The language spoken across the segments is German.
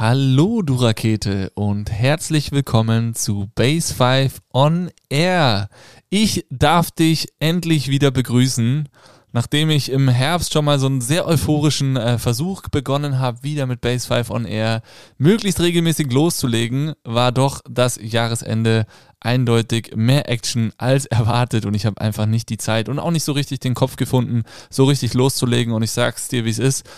Hallo du Rakete und herzlich willkommen zu Base 5 on Air. Ich darf dich endlich wieder begrüßen. Nachdem ich im Herbst schon mal so einen sehr euphorischen äh, Versuch begonnen habe, wieder mit Base 5 on Air möglichst regelmäßig loszulegen, war doch das Jahresende eindeutig mehr Action als erwartet und ich habe einfach nicht die Zeit und auch nicht so richtig den Kopf gefunden, so richtig loszulegen und ich sag's dir, wie es ist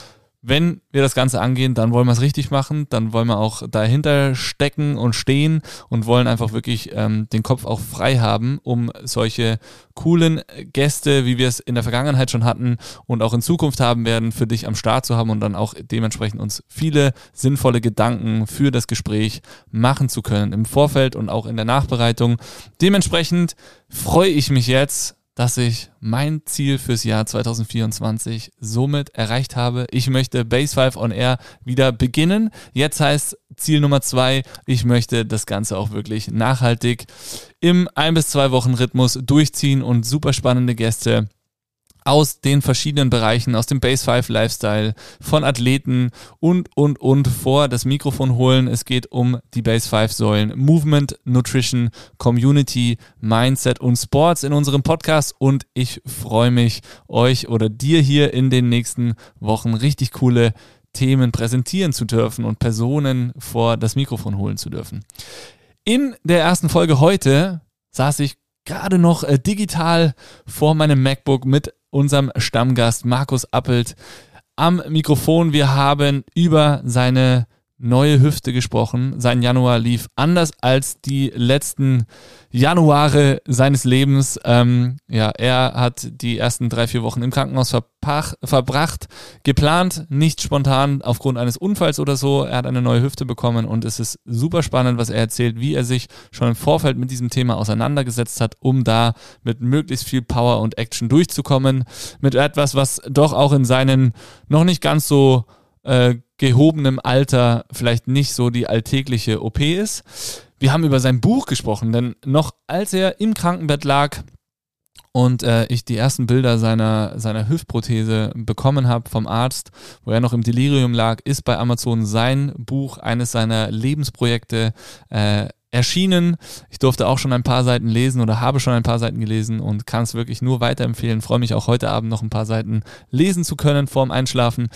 wenn wir das Ganze angehen, dann wollen wir es richtig machen, dann wollen wir auch dahinter stecken und stehen und wollen einfach wirklich ähm, den Kopf auch frei haben, um solche coolen Gäste, wie wir es in der Vergangenheit schon hatten und auch in Zukunft haben werden, für dich am Start zu haben und dann auch dementsprechend uns viele sinnvolle Gedanken für das Gespräch machen zu können im Vorfeld und auch in der Nachbereitung. Dementsprechend freue ich mich jetzt dass ich mein Ziel fürs Jahr 2024 somit erreicht habe. Ich möchte Base 5 on Air wieder beginnen. Jetzt heißt Ziel Nummer zwei, ich möchte das Ganze auch wirklich nachhaltig im ein bis zwei Wochen Rhythmus durchziehen und super spannende Gäste aus den verschiedenen Bereichen, aus dem Base 5 Lifestyle, von Athleten und, und, und vor das Mikrofon holen. Es geht um die Base 5 Säulen Movement, Nutrition, Community, Mindset und Sports in unserem Podcast und ich freue mich, euch oder dir hier in den nächsten Wochen richtig coole Themen präsentieren zu dürfen und Personen vor das Mikrofon holen zu dürfen. In der ersten Folge heute saß ich gerade noch äh, digital vor meinem MacBook mit unserem Stammgast Markus Appelt am Mikrofon. Wir haben über seine neue Hüfte gesprochen. Sein Januar lief anders als die letzten Januare seines Lebens. Ähm, ja, er hat die ersten drei, vier Wochen im Krankenhaus verbracht, geplant, nicht spontan aufgrund eines Unfalls oder so. Er hat eine neue Hüfte bekommen und es ist super spannend, was er erzählt, wie er sich schon im Vorfeld mit diesem Thema auseinandergesetzt hat, um da mit möglichst viel Power und Action durchzukommen. Mit etwas, was doch auch in seinen noch nicht ganz so äh, gehobenem Alter vielleicht nicht so die alltägliche OP ist. Wir haben über sein Buch gesprochen, denn noch als er im Krankenbett lag und äh, ich die ersten Bilder seiner, seiner Hüftprothese bekommen habe vom Arzt, wo er noch im Delirium lag, ist bei Amazon sein Buch, eines seiner Lebensprojekte, äh, erschienen. Ich durfte auch schon ein paar Seiten lesen oder habe schon ein paar Seiten gelesen und kann es wirklich nur weiterempfehlen. Freue mich auch heute Abend noch ein paar Seiten lesen zu können vorm Einschlafen.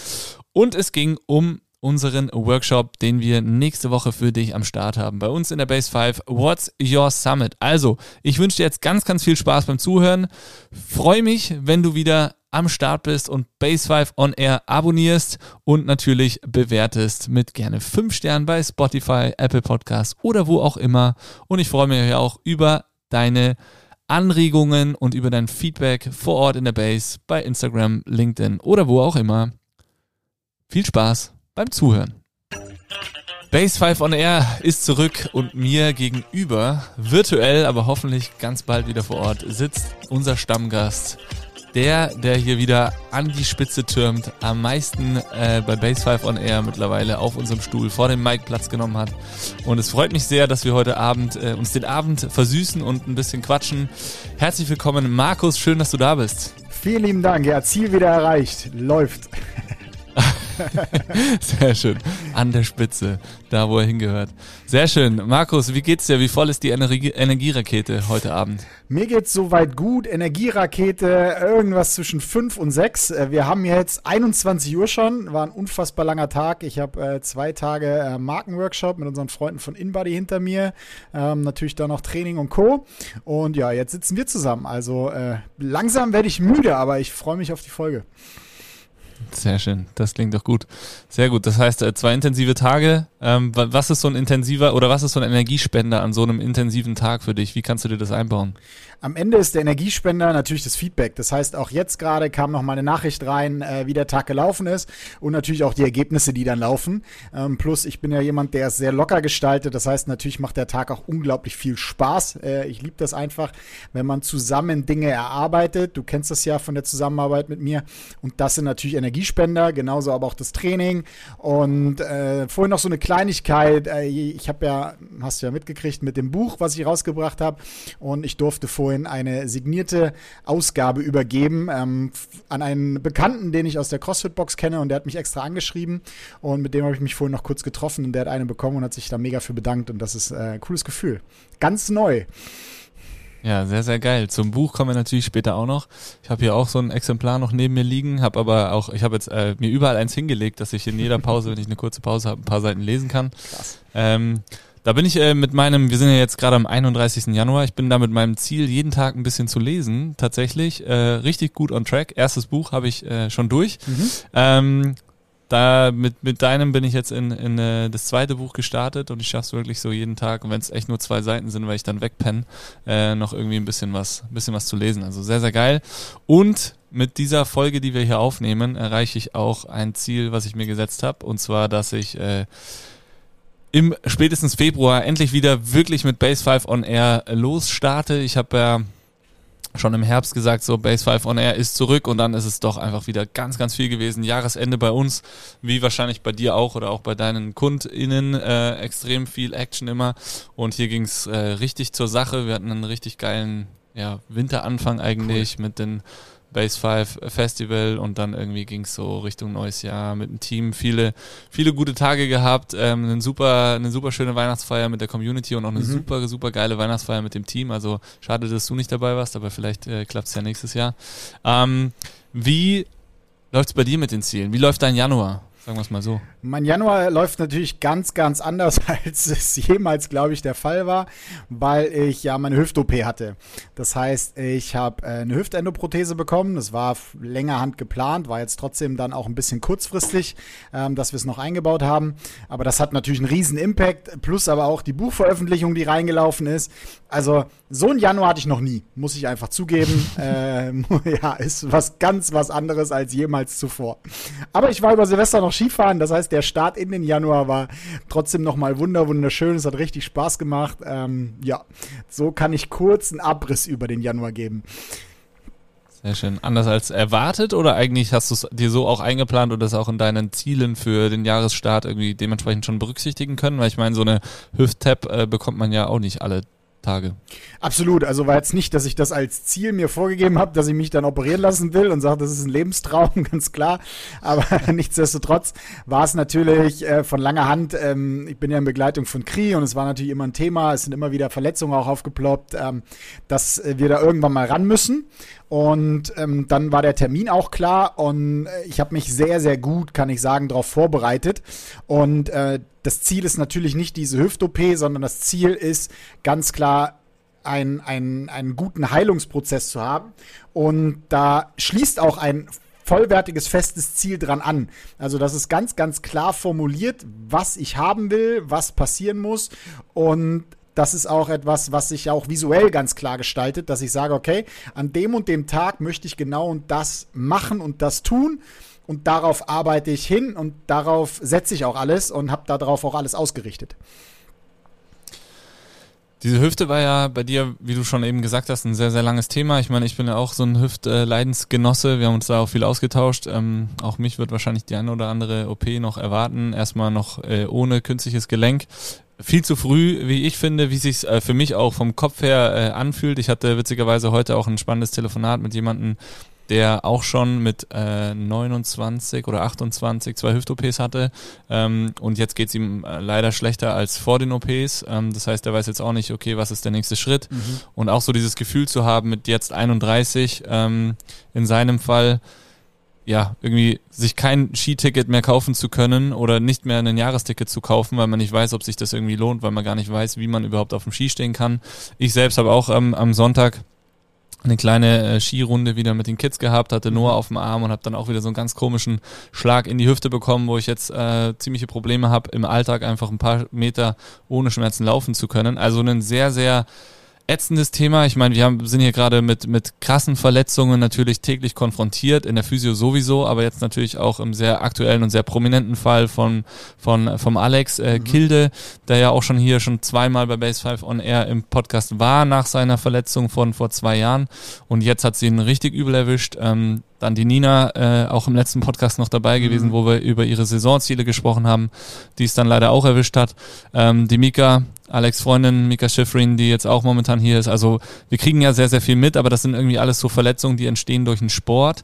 Und es ging um unseren Workshop, den wir nächste Woche für dich am Start haben. Bei uns in der Base 5, What's Your Summit? Also, ich wünsche dir jetzt ganz, ganz viel Spaß beim Zuhören. Freue mich, wenn du wieder am Start bist und Base 5 on Air abonnierst und natürlich bewertest mit gerne 5 Sternen bei Spotify, Apple Podcasts oder wo auch immer. Und ich freue mich auch über deine Anregungen und über dein Feedback vor Ort in der Base bei Instagram, LinkedIn oder wo auch immer. Viel Spaß beim Zuhören. Base 5 on Air ist zurück und mir gegenüber, virtuell, aber hoffentlich ganz bald wieder vor Ort, sitzt unser Stammgast. Der, der hier wieder an die Spitze türmt, am meisten äh, bei Base 5 on Air mittlerweile auf unserem Stuhl vor dem Mic Platz genommen hat. Und es freut mich sehr, dass wir heute Abend äh, uns den Abend versüßen und ein bisschen quatschen. Herzlich willkommen, Markus. Schön, dass du da bist. Vielen lieben Dank. Ja, Ziel wieder erreicht. Läuft. Sehr schön. An der Spitze, da wo er hingehört. Sehr schön. Markus, wie geht's dir? Wie voll ist die Energie Energierakete heute Abend? Mir geht's soweit gut. Energierakete, irgendwas zwischen 5 und 6. Äh, wir haben jetzt 21 Uhr schon, war ein unfassbar langer Tag. Ich habe äh, zwei Tage äh, Markenworkshop mit unseren Freunden von InBody hinter mir. Ähm, natürlich dann noch Training und Co. Und ja, jetzt sitzen wir zusammen. Also äh, langsam werde ich müde, aber ich freue mich auf die Folge. Sehr schön, das klingt doch gut. Sehr gut. Das heißt, äh, zwei intensive Tage. Ähm, was ist so ein intensiver oder was ist so ein Energiespender an so einem intensiven Tag für dich? Wie kannst du dir das einbauen? Am Ende ist der Energiespender natürlich das Feedback. Das heißt, auch jetzt gerade kam noch mal eine Nachricht rein, äh, wie der Tag gelaufen ist und natürlich auch die Ergebnisse, die dann laufen. Ähm, plus, ich bin ja jemand, der es sehr locker gestaltet. Das heißt, natürlich macht der Tag auch unglaublich viel Spaß. Äh, ich liebe das einfach, wenn man zusammen Dinge erarbeitet. Du kennst das ja von der Zusammenarbeit mit mir. Und das sind natürlich Energiespender, genauso aber auch das Training. Und äh, vorhin noch so eine Kleinigkeit. Äh, ich habe ja, hast du ja mitgekriegt, mit dem Buch, was ich rausgebracht habe. Und ich durfte vorhin eine signierte Ausgabe übergeben ähm, an einen Bekannten, den ich aus der CrossFit-Box kenne. Und der hat mich extra angeschrieben. Und mit dem habe ich mich vorhin noch kurz getroffen. Und der hat eine bekommen und hat sich da mega für bedankt. Und das ist äh, ein cooles Gefühl. Ganz neu. Ja, sehr, sehr geil. Zum Buch kommen wir natürlich später auch noch. Ich habe hier auch so ein Exemplar noch neben mir liegen, habe aber auch, ich habe jetzt äh, mir überall eins hingelegt, dass ich in jeder Pause, wenn ich eine kurze Pause habe, ein paar Seiten lesen kann. Krass. Ähm, da bin ich äh, mit meinem, wir sind ja jetzt gerade am 31. Januar, ich bin da mit meinem Ziel, jeden Tag ein bisschen zu lesen, tatsächlich äh, richtig gut on track. Erstes Buch habe ich äh, schon durch. Mhm. Ähm, da mit, mit deinem bin ich jetzt in, in äh, das zweite Buch gestartet und ich schaffe es wirklich so jeden Tag, und wenn es echt nur zwei Seiten sind, weil ich dann wegpenne, äh, noch irgendwie ein bisschen was, ein bisschen was zu lesen. Also sehr, sehr geil. Und mit dieser Folge, die wir hier aufnehmen, erreiche ich auch ein Ziel, was ich mir gesetzt habe. Und zwar, dass ich äh, im spätestens Februar endlich wieder wirklich mit Base 5 on Air losstarte. Ich habe ja schon im Herbst gesagt, so Base 5 on Air ist zurück und dann ist es doch einfach wieder ganz, ganz viel gewesen. Jahresende bei uns, wie wahrscheinlich bei dir auch oder auch bei deinen KundInnen, äh, extrem viel Action immer. Und hier ging's äh, richtig zur Sache. Wir hatten einen richtig geilen ja, Winteranfang eigentlich cool. mit den Base 5 Festival und dann irgendwie ging es so Richtung neues Jahr mit dem Team. Viele, viele gute Tage gehabt, ähm, eine super, eine super schöne Weihnachtsfeier mit der Community und auch eine mhm. super, super geile Weihnachtsfeier mit dem Team. Also schade, dass du nicht dabei warst, aber vielleicht äh, klappt es ja nächstes Jahr. Ähm, wie läuft es bei dir mit den Zielen? Wie läuft dein Januar? Sagen wir es mal so. Mein Januar läuft natürlich ganz, ganz anders, als es jemals, glaube ich, der Fall war, weil ich ja meine Hüft-OP hatte. Das heißt, ich habe äh, eine Hüftendoprothese bekommen. Das war längerhand geplant, war jetzt trotzdem dann auch ein bisschen kurzfristig, ähm, dass wir es noch eingebaut haben. Aber das hat natürlich einen riesen Impact, plus aber auch die Buchveröffentlichung, die reingelaufen ist. Also so ein Januar hatte ich noch nie, muss ich einfach zugeben. ähm, ja, ist was ganz was anderes als jemals zuvor. Aber ich war über Silvester noch Skifahren, das heißt, der Start in den Januar war trotzdem nochmal wunder, wunderschön. Es hat richtig Spaß gemacht. Ähm, ja, so kann ich kurz einen Abriss über den Januar geben. Sehr schön. Anders als erwartet oder eigentlich hast du es dir so auch eingeplant und das auch in deinen Zielen für den Jahresstart irgendwie dementsprechend schon berücksichtigen können? Weil ich meine, so eine Hüft-Tab äh, bekommt man ja auch nicht alle Tage. Absolut. Also war jetzt nicht, dass ich das als Ziel mir vorgegeben habe, dass ich mich dann operieren lassen will und sage, das ist ein Lebenstraum, ganz klar. Aber nichtsdestotrotz war es natürlich äh, von langer Hand. Ähm, ich bin ja in Begleitung von Kri und es war natürlich immer ein Thema. Es sind immer wieder Verletzungen auch aufgeploppt, ähm, dass wir da irgendwann mal ran müssen. Und ähm, dann war der Termin auch klar und äh, ich habe mich sehr, sehr gut, kann ich sagen, darauf vorbereitet. Und äh, das Ziel ist natürlich nicht diese Hüft-OP, sondern das Ziel ist ganz klar, ein, ein, einen guten Heilungsprozess zu haben. Und da schließt auch ein vollwertiges, festes Ziel dran an. Also das ist ganz, ganz klar formuliert, was ich haben will, was passieren muss. Und das ist auch etwas, was sich auch visuell ganz klar gestaltet, dass ich sage, okay, an dem und dem Tag möchte ich genau und das machen und das tun und darauf arbeite ich hin und darauf setze ich auch alles und habe darauf auch alles ausgerichtet. Diese Hüfte war ja bei dir, wie du schon eben gesagt hast, ein sehr, sehr langes Thema. Ich meine, ich bin ja auch so ein Hüftleidensgenosse. Wir haben uns da auch viel ausgetauscht. Ähm, auch mich wird wahrscheinlich die eine oder andere OP noch erwarten. Erstmal noch äh, ohne künstliches Gelenk viel zu früh, wie ich finde, wie sich äh, für mich auch vom Kopf her äh, anfühlt. Ich hatte witzigerweise heute auch ein spannendes Telefonat mit jemandem, der auch schon mit äh, 29 oder 28 zwei Hüft-OPs hatte ähm, und jetzt geht's ihm äh, leider schlechter als vor den OPs. Ähm, das heißt, er weiß jetzt auch nicht, okay, was ist der nächste Schritt mhm. und auch so dieses Gefühl zu haben mit jetzt 31 ähm, in seinem Fall ja, irgendwie sich kein Skiticket mehr kaufen zu können oder nicht mehr ein Jahresticket zu kaufen, weil man nicht weiß, ob sich das irgendwie lohnt, weil man gar nicht weiß, wie man überhaupt auf dem Ski stehen kann. Ich selbst habe auch ähm, am Sonntag eine kleine äh, Skirunde wieder mit den Kids gehabt, hatte Noah mhm. auf dem Arm und habe dann auch wieder so einen ganz komischen Schlag in die Hüfte bekommen, wo ich jetzt äh, ziemliche Probleme habe, im Alltag einfach ein paar Meter ohne Schmerzen laufen zu können. Also ein sehr, sehr ätzendes Thema. Ich meine, wir haben, sind hier gerade mit, mit krassen Verletzungen natürlich täglich konfrontiert, in der Physio sowieso, aber jetzt natürlich auch im sehr aktuellen und sehr prominenten Fall von, von vom Alex äh, mhm. Kilde, der ja auch schon hier schon zweimal bei Base 5 on Air im Podcast war nach seiner Verletzung von vor zwei Jahren und jetzt hat sie ihn richtig übel erwischt. Ähm, Dann die Nina, äh, auch im letzten Podcast noch dabei gewesen, mhm. wo wir über ihre Saisonziele gesprochen haben, die es dann leider auch erwischt hat. Ähm, die Mika, Alex Freundin, Mika Schifrin, die jetzt auch momentan hier ist. Also wir kriegen ja sehr, sehr viel mit, aber das sind irgendwie alles so Verletzungen, die entstehen durch den Sport.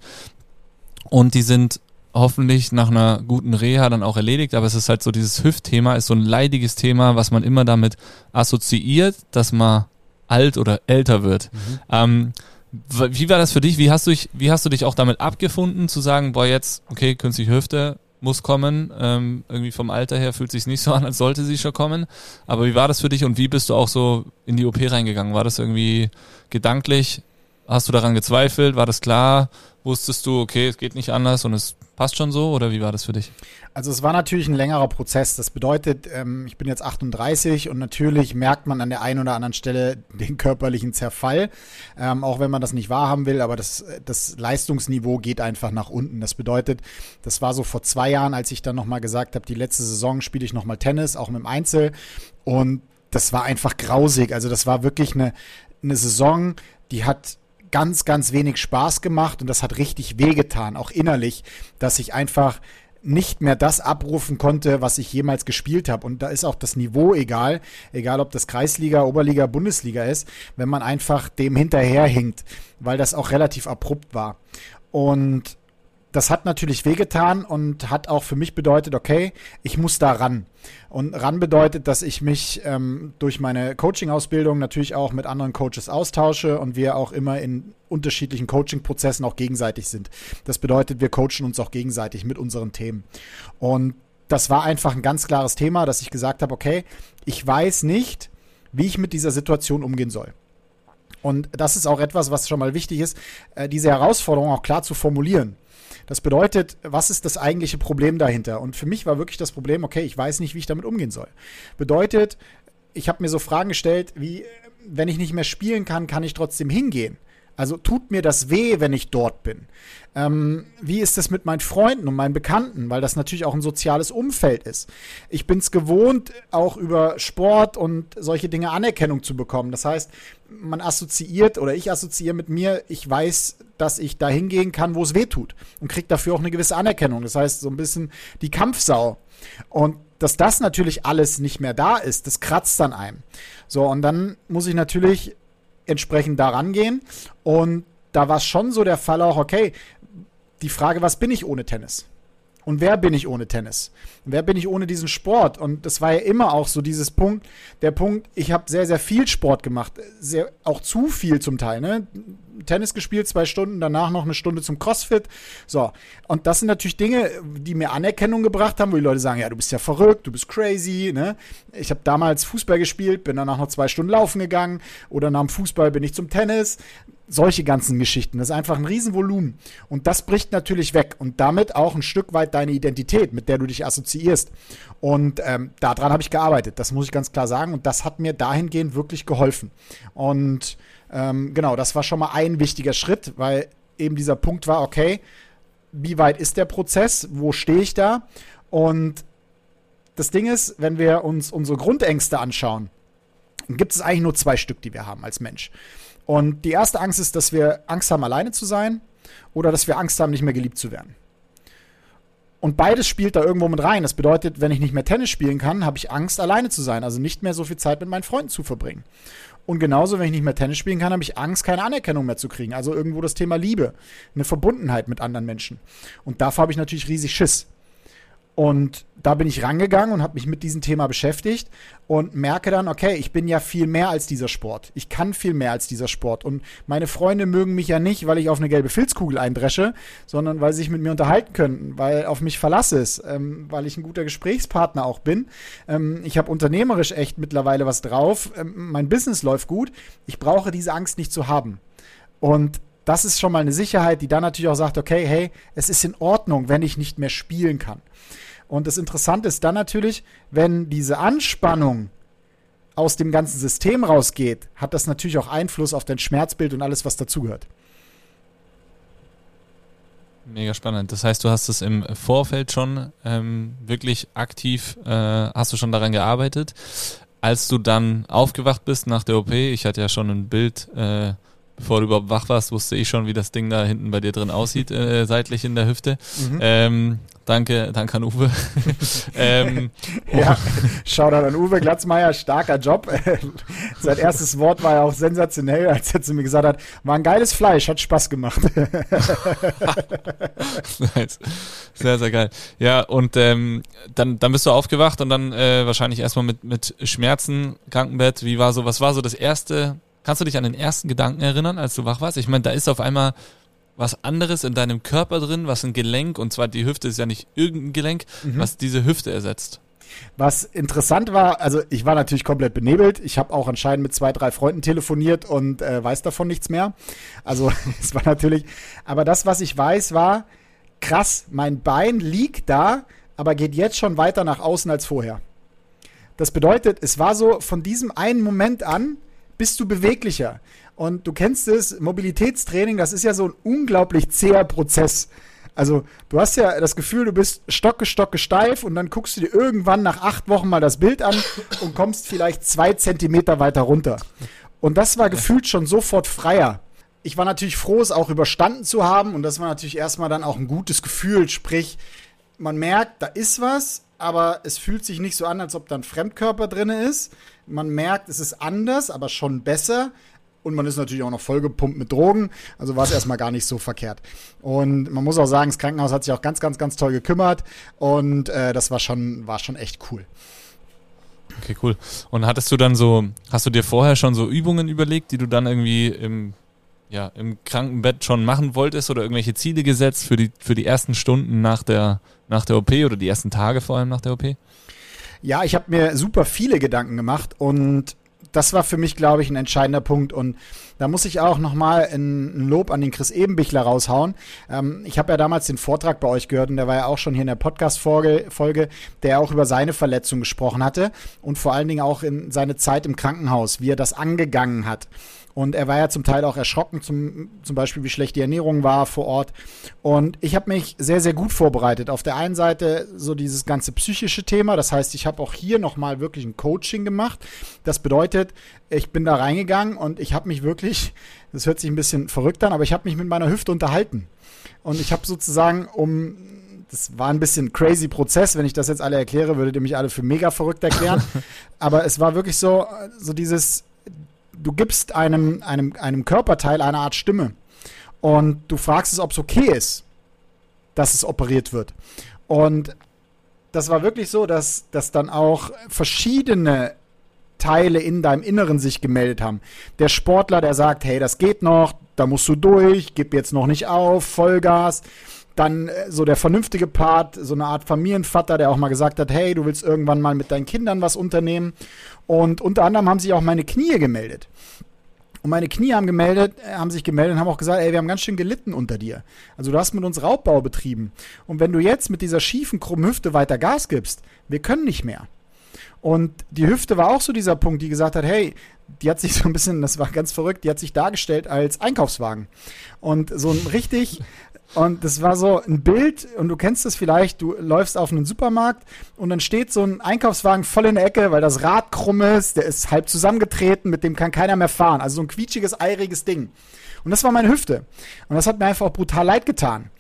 Und die sind hoffentlich nach einer guten Reha dann auch erledigt, aber es ist halt so, dieses Hüftthema ist so ein leidiges Thema, was man immer damit assoziiert, dass man alt oder älter wird. Mhm. Ähm, wie war das für dich? Wie hast, du dich, wie hast du dich auch damit abgefunden, zu sagen, boah, jetzt, okay, künstliche Hüfte muss kommen. Ähm, irgendwie vom Alter her fühlt sich nicht so an, als sollte sie schon kommen. Aber wie war das für dich und wie bist du auch so in die OP reingegangen? War das irgendwie gedanklich? Hast du daran gezweifelt? War das klar? Wusstest du, okay, es geht nicht anders und es passt schon so oder wie war das für dich? Also es war natürlich ein längerer Prozess. Das bedeutet, ähm, ich bin jetzt 38 und natürlich merkt man an der einen oder anderen Stelle den körperlichen Zerfall, ähm, auch wenn man das nicht wahrhaben will, aber das, das Leistungsniveau geht einfach nach unten. Das bedeutet, das war so vor zwei Jahren, als ich dann nochmal gesagt habe, die letzte Saison spiele ich nochmal Tennis, auch mit dem Einzel und das war einfach grausig. Also das war wirklich eine, eine Saison, die hat ganz, ganz wenig Spaß gemacht und das hat richtig wehgetan, auch innerlich, dass ich einfach nicht mehr das abrufen konnte, was ich jemals gespielt habe. Und da ist auch das Niveau egal, egal ob das Kreisliga, Oberliga, Bundesliga ist, wenn man einfach dem hinterherhinkt, weil das auch relativ abrupt war. Und das hat natürlich wehgetan und hat auch für mich bedeutet, okay, ich muss da ran. Und ran bedeutet, dass ich mich ähm, durch meine Coaching-Ausbildung natürlich auch mit anderen Coaches austausche und wir auch immer in unterschiedlichen Coaching-Prozessen auch gegenseitig sind. Das bedeutet, wir coachen uns auch gegenseitig mit unseren Themen. Und das war einfach ein ganz klares Thema, dass ich gesagt habe, okay, ich weiß nicht, wie ich mit dieser Situation umgehen soll. Und das ist auch etwas, was schon mal wichtig ist, äh, diese Herausforderung auch klar zu formulieren. Das bedeutet, was ist das eigentliche Problem dahinter? Und für mich war wirklich das Problem, okay, ich weiß nicht, wie ich damit umgehen soll. Bedeutet, ich habe mir so Fragen gestellt, wie, wenn ich nicht mehr spielen kann, kann ich trotzdem hingehen? Also tut mir das weh, wenn ich dort bin? Ähm, wie ist es mit meinen Freunden und meinen Bekannten, weil das natürlich auch ein soziales Umfeld ist. Ich bin es gewohnt, auch über Sport und solche Dinge Anerkennung zu bekommen. Das heißt, man assoziiert oder ich assoziiere mit mir, ich weiß, dass ich da hingehen kann, wo es weh tut und kriege dafür auch eine gewisse Anerkennung. Das heißt, so ein bisschen die Kampfsau. Und dass das natürlich alles nicht mehr da ist, das kratzt dann einem. So, und dann muss ich natürlich entsprechend da rangehen. Und da war es schon so der Fall auch, okay, die Frage, was bin ich ohne Tennis? Und wer bin ich ohne Tennis? Wer bin ich ohne diesen Sport? Und das war ja immer auch so dieses Punkt, der Punkt, ich habe sehr, sehr viel Sport gemacht, sehr, auch zu viel zum Teil. Ne? Tennis gespielt, zwei Stunden, danach noch eine Stunde zum Crossfit. So, und das sind natürlich Dinge, die mir Anerkennung gebracht haben, wo die Leute sagen, ja, du bist ja verrückt, du bist crazy. Ne? Ich habe damals Fußball gespielt, bin danach noch zwei Stunden laufen gegangen oder nach dem Fußball bin ich zum Tennis solche ganzen Geschichten. Das ist einfach ein Riesenvolumen. Und das bricht natürlich weg und damit auch ein Stück weit deine Identität, mit der du dich assoziierst. Und ähm, daran habe ich gearbeitet, das muss ich ganz klar sagen. Und das hat mir dahingehend wirklich geholfen. Und ähm, genau, das war schon mal ein wichtiger Schritt, weil eben dieser Punkt war, okay, wie weit ist der Prozess? Wo stehe ich da? Und das Ding ist, wenn wir uns unsere Grundängste anschauen, gibt es eigentlich nur zwei Stück, die wir haben als Mensch. Und die erste Angst ist, dass wir Angst haben, alleine zu sein oder dass wir Angst haben, nicht mehr geliebt zu werden. Und beides spielt da irgendwo mit rein. Das bedeutet, wenn ich nicht mehr Tennis spielen kann, habe ich Angst, alleine zu sein, also nicht mehr so viel Zeit mit meinen Freunden zu verbringen. Und genauso, wenn ich nicht mehr Tennis spielen kann, habe ich Angst, keine Anerkennung mehr zu kriegen. Also irgendwo das Thema Liebe, eine Verbundenheit mit anderen Menschen. Und davor habe ich natürlich riesig Schiss. Und da bin ich rangegangen und habe mich mit diesem Thema beschäftigt und merke dann, okay, ich bin ja viel mehr als dieser Sport. Ich kann viel mehr als dieser Sport. Und meine Freunde mögen mich ja nicht, weil ich auf eine gelbe Filzkugel eindresche, sondern weil sie sich mit mir unterhalten können, weil auf mich Verlass ist, ähm, weil ich ein guter Gesprächspartner auch bin. Ähm, ich habe unternehmerisch echt mittlerweile was drauf. Ähm, mein Business läuft gut. Ich brauche diese Angst nicht zu haben. Und das ist schon mal eine Sicherheit, die dann natürlich auch sagt, okay, hey, es ist in Ordnung, wenn ich nicht mehr spielen kann. Und das Interessante ist dann natürlich, wenn diese Anspannung aus dem ganzen System rausgeht, hat das natürlich auch Einfluss auf dein Schmerzbild und alles, was dazugehört. Mega spannend. Das heißt, du hast es im Vorfeld schon ähm, wirklich aktiv, äh, hast du schon daran gearbeitet. Als du dann aufgewacht bist nach der OP, ich hatte ja schon ein Bild äh, bevor du überhaupt wach warst, wusste ich schon, wie das Ding da hinten bei dir drin aussieht, äh, seitlich in der Hüfte. Mhm. Ähm, danke, danke an Uwe. ähm, ja, Shoutout an Uwe Glatzmeier, starker Job. Sein erstes Wort war ja auch sensationell, als er zu mir gesagt hat, war ein geiles Fleisch, hat Spaß gemacht. nice. Sehr, sehr geil. Ja, und ähm, dann, dann bist du aufgewacht und dann äh, wahrscheinlich erstmal mit, mit Schmerzen, Krankenbett. Wie war so, was war so das erste Kannst du dich an den ersten Gedanken erinnern, als du wach warst? Ich meine, da ist auf einmal was anderes in deinem Körper drin, was ein Gelenk, und zwar die Hüfte ist ja nicht irgendein Gelenk, mhm. was diese Hüfte ersetzt. Was interessant war, also ich war natürlich komplett benebelt. Ich habe auch anscheinend mit zwei, drei Freunden telefoniert und äh, weiß davon nichts mehr. Also es war natürlich, aber das, was ich weiß, war krass, mein Bein liegt da, aber geht jetzt schon weiter nach außen als vorher. Das bedeutet, es war so von diesem einen Moment an, bist du beweglicher. Und du kennst es, Mobilitätstraining, das ist ja so ein unglaublich zäher Prozess. Also du hast ja das Gefühl, du bist stocke, stocke steif und dann guckst du dir irgendwann nach acht Wochen mal das Bild an und kommst vielleicht zwei Zentimeter weiter runter. Und das war gefühlt schon sofort freier. Ich war natürlich froh, es auch überstanden zu haben und das war natürlich erstmal dann auch ein gutes Gefühl. Sprich, man merkt, da ist was, aber es fühlt sich nicht so an, als ob da ein Fremdkörper drin ist. Man merkt, es ist anders, aber schon besser. Und man ist natürlich auch noch vollgepumpt mit Drogen. Also war es erstmal gar nicht so verkehrt. Und man muss auch sagen, das Krankenhaus hat sich auch ganz, ganz, ganz toll gekümmert. Und äh, das war schon, war schon echt cool. Okay, cool. Und hattest du dann so, hast du dir vorher schon so Übungen überlegt, die du dann irgendwie im, ja, im Krankenbett schon machen wolltest oder irgendwelche Ziele gesetzt für die, für die ersten Stunden nach der, nach der OP oder die ersten Tage vor allem nach der OP? Ja, ich habe mir super viele Gedanken gemacht und das war für mich, glaube ich, ein entscheidender Punkt. Und da muss ich auch nochmal ein, Lob an den Chris Ebenbichler raushauen. Ähm, ich habe ja damals den Vortrag bei euch gehört und der war ja auch schon hier in der Podcast-Folge, der auch über seine Verletzung gesprochen hatte und vor allen Dingen auch in seine Zeit im Krankenhaus, wie er das angegangen hat. Und er war ja zum Teil auch erschrocken, zum, zum Beispiel, wie schlecht die Ernährung war vor Ort. Und ich habe mich sehr, sehr gut vorbereitet. Auf der einen Seite so dieses ganze psychische Thema. Das heißt, ich habe auch hier nochmal wirklich ein Coaching gemacht. Das bedeutet, ich bin da reingegangen und ich habe mich wirklich, das hört sich ein bisschen verrückt an, aber ich habe mich mit meiner Hüfte unterhalten. Und ich habe sozusagen um das war ein bisschen crazy Prozess. Wenn ich das jetzt alle erkläre, würdet ihr mich alle für mega verrückt erklären. Aber es war wirklich so, so dieses, du gibst einem, einem, einem Körperteil eine Art Stimme und du fragst es, ob es okay ist, dass es operiert wird. Und das war wirklich so, dass, dass dann auch verschiedene Teile in deinem Inneren sich gemeldet haben. Der Sportler, der sagt, hey, das geht noch, da musst du durch, gib jetzt noch nicht auf, Vollgas. Dann äh, so der vernünftige Part, so eine Art Familienvater, der auch mal gesagt hat, hey, du willst irgendwann mal mit deinen Kindern was unternehmen. Und unter anderem haben sich auch meine Knie gemeldet. Und meine Knie haben gemeldet, äh, haben sich gemeldet und haben auch gesagt, ey, wir haben ganz schön gelitten unter dir. Also du hast mit uns Raubbau betrieben. Und wenn du jetzt mit dieser schiefen, krummen Hüfte weiter Gas gibst, wir können nicht mehr. Und die Hüfte war auch so dieser Punkt, die gesagt hat, hey, die hat sich so ein bisschen, das war ganz verrückt, die hat sich dargestellt als Einkaufswagen. Und so ein richtig und das war so ein Bild, und du kennst es vielleicht, du läufst auf einen Supermarkt und dann steht so ein Einkaufswagen voll in der Ecke, weil das Rad krumm ist, der ist halb zusammengetreten, mit dem kann keiner mehr fahren. Also so ein quietschiges, eiriges Ding. Und das war meine Hüfte. Und das hat mir einfach auch brutal leid getan.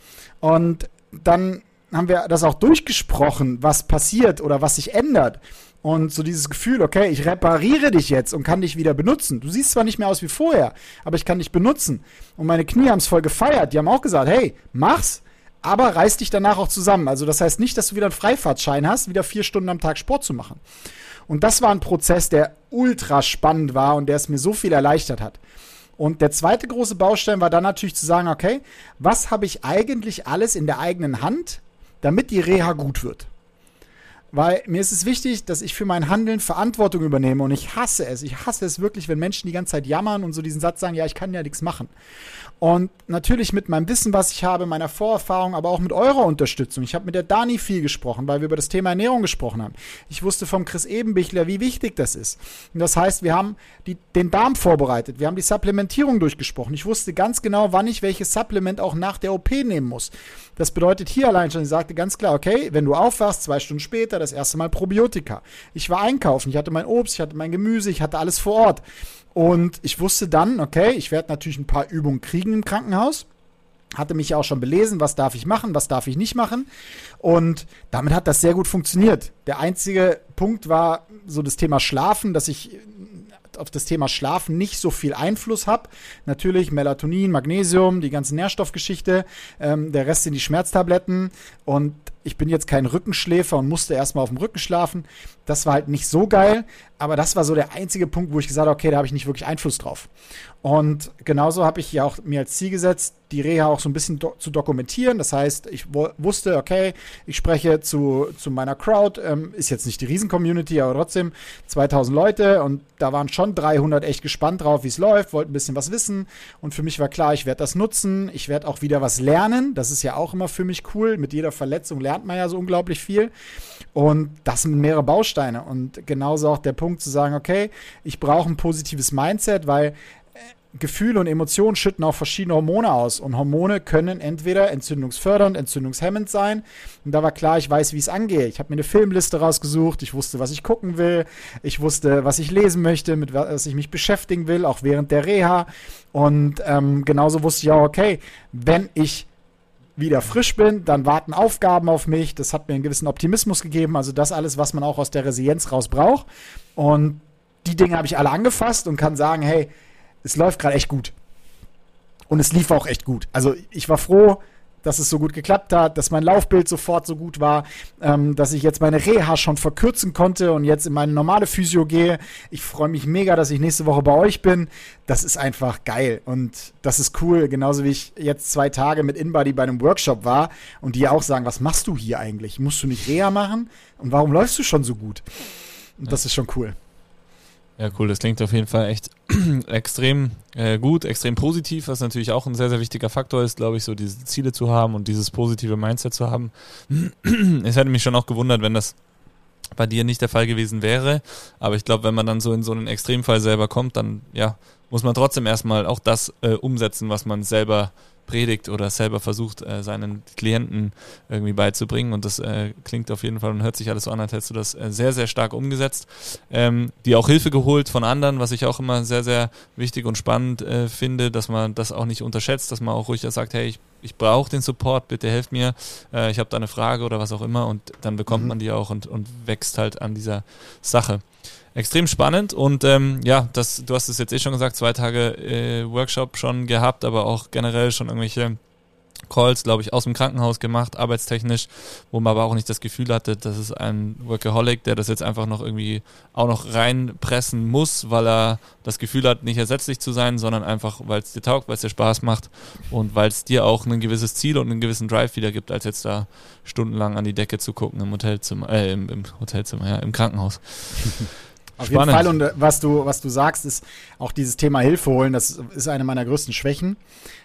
Und dann haben wir das auch durchgesprochen, was passiert oder was sich ändert. Und so dieses Gefühl, okay, ich repariere dich jetzt und kann dich wieder benutzen. Du siehst zwar nicht mehr aus wie vorher, aber ich kann dich benutzen. Und meine Knie haben es voll gefeiert. Die haben auch gesagt, hey, mach's, aber reiß dich danach auch zusammen. Also das heißt nicht, dass du wieder einen Freifahrtschein hast, wieder vier Stunden am Tag Sport zu machen. Und das war ein Prozess, der ultra spannend war und der es mir so viel erleichtert hat. Und der zweite große Baustein war dann natürlich zu sagen, okay, was habe ich eigentlich alles in der eigenen Hand, damit die Reha gut wird? Weil mir ist es wichtig, dass ich für mein Handeln Verantwortung übernehme und ich hasse es. Ich hasse es wirklich, wenn Menschen die ganze Zeit jammern und so diesen Satz sagen, ja, ich kann ja nichts machen. Und natürlich mit meinem Wissen, was ich habe, meiner Vorerfahrung, aber auch mit eurer Unterstützung. Ich habe mit der Dani viel gesprochen, weil wir über das Thema Ernährung gesprochen haben. Ich wusste vom Chris Ebenbichler, wie wichtig das ist. Und das heißt, wir haben die, den Darm vorbereitet. Wir haben die Supplementierung durchgesprochen. Ich wusste ganz genau, wann ich welches Supplement auch nach der OP nehmen muss. Das bedeutet hier allein schon, ich sagte ganz klar, okay, wenn du aufwachst, zwei Stunden später, das erste Mal Probiotika. Ich war einkaufen, ich hatte mein Obst, ich hatte mein Gemüse, ich hatte alles vor Ort. Und ich wusste dann, okay, ich werde natürlich ein paar Übungen kriegen im Krankenhaus hatte mich auch schon belesen, was darf ich machen, was darf ich nicht machen. Und damit hat das sehr gut funktioniert. Der einzige Punkt war so das Thema Schlafen, dass ich auf das Thema Schlafen nicht so viel Einfluss habe. Natürlich Melatonin, Magnesium, die ganze Nährstoffgeschichte, ähm, der Rest sind die Schmerztabletten und ich bin jetzt kein Rückenschläfer und musste erstmal auf dem Rücken schlafen. Das war halt nicht so geil, aber das war so der einzige Punkt, wo ich gesagt habe, okay, da habe ich nicht wirklich Einfluss drauf. Und genauso habe ich ja auch mir als Ziel gesetzt, die Reha auch so ein bisschen do zu dokumentieren. Das heißt, ich wusste, okay, ich spreche zu, zu meiner Crowd, ähm, ist jetzt nicht die Riesen-Community, aber trotzdem 2000 Leute und da waren schon 300 echt gespannt drauf, wie es läuft, wollten ein bisschen was wissen und für mich war klar, ich werde das nutzen, ich werde auch wieder was lernen. Das ist ja auch immer für mich cool. Mit jeder Verletzung lernt man ja so unglaublich viel und das sind mehrere Bausteine und genauso auch der Punkt zu sagen, okay, ich brauche ein positives Mindset, weil Gefühle und Emotionen schütten auch verschiedene Hormone aus. Und Hormone können entweder entzündungsfördernd, entzündungshemmend sein. Und da war klar, ich weiß, wie es angeht. Ich habe mir eine Filmliste rausgesucht. Ich wusste, was ich gucken will. Ich wusste, was ich lesen möchte, mit was ich mich beschäftigen will, auch während der Reha. Und ähm, genauso wusste ich auch, okay, wenn ich wieder frisch bin, dann warten Aufgaben auf mich. Das hat mir einen gewissen Optimismus gegeben. Also das alles, was man auch aus der Resilienz raus braucht. Und die Dinge habe ich alle angefasst und kann sagen, hey, es läuft gerade echt gut. Und es lief auch echt gut. Also ich war froh, dass es so gut geklappt hat, dass mein Laufbild sofort so gut war, ähm, dass ich jetzt meine Reha schon verkürzen konnte und jetzt in meine normale Physio gehe. Ich freue mich mega, dass ich nächste Woche bei euch bin. Das ist einfach geil und das ist cool. Genauso wie ich jetzt zwei Tage mit InBody bei einem Workshop war und die auch sagen, was machst du hier eigentlich? Musst du nicht Reha machen? Und warum läufst du schon so gut? Und das ist schon cool. Ja, cool. Das klingt auf jeden Fall echt extrem äh, gut, extrem positiv, was natürlich auch ein sehr, sehr wichtiger Faktor ist, glaube ich, so diese Ziele zu haben und dieses positive Mindset zu haben. es hätte mich schon auch gewundert, wenn das bei dir nicht der Fall gewesen wäre. Aber ich glaube, wenn man dann so in so einen Extremfall selber kommt, dann ja, muss man trotzdem erstmal auch das äh, umsetzen, was man selber predigt oder selber versucht, äh, seinen Klienten irgendwie beizubringen. Und das äh, klingt auf jeden Fall und hört sich alles so an, als hättest du das äh, sehr, sehr stark umgesetzt. Ähm, die auch Hilfe geholt von anderen, was ich auch immer sehr, sehr wichtig und spannend äh, finde, dass man das auch nicht unterschätzt, dass man auch ruhig sagt, hey, ich, ich brauche den Support, bitte helft mir, äh, ich habe da eine Frage oder was auch immer und dann bekommt mhm. man die auch und, und wächst halt an dieser Sache extrem spannend und ähm, ja, das, du hast es jetzt eh schon gesagt, zwei Tage äh, Workshop schon gehabt, aber auch generell schon irgendwelche Calls, glaube ich, aus dem Krankenhaus gemacht, arbeitstechnisch, wo man aber auch nicht das Gefühl hatte, dass es ein Workaholic, der das jetzt einfach noch irgendwie auch noch reinpressen muss, weil er das Gefühl hat, nicht ersetzlich zu sein, sondern einfach, weil es dir taugt, weil es dir Spaß macht und weil es dir auch ein gewisses Ziel und einen gewissen Drive wieder gibt, als jetzt da stundenlang an die Decke zu gucken im Hotelzimmer, äh, im, im Hotelzimmer, ja, im Krankenhaus. Auf Spannend. jeden Fall. Und äh, was du, was du sagst, ist auch dieses Thema Hilfe holen. Das ist eine meiner größten Schwächen,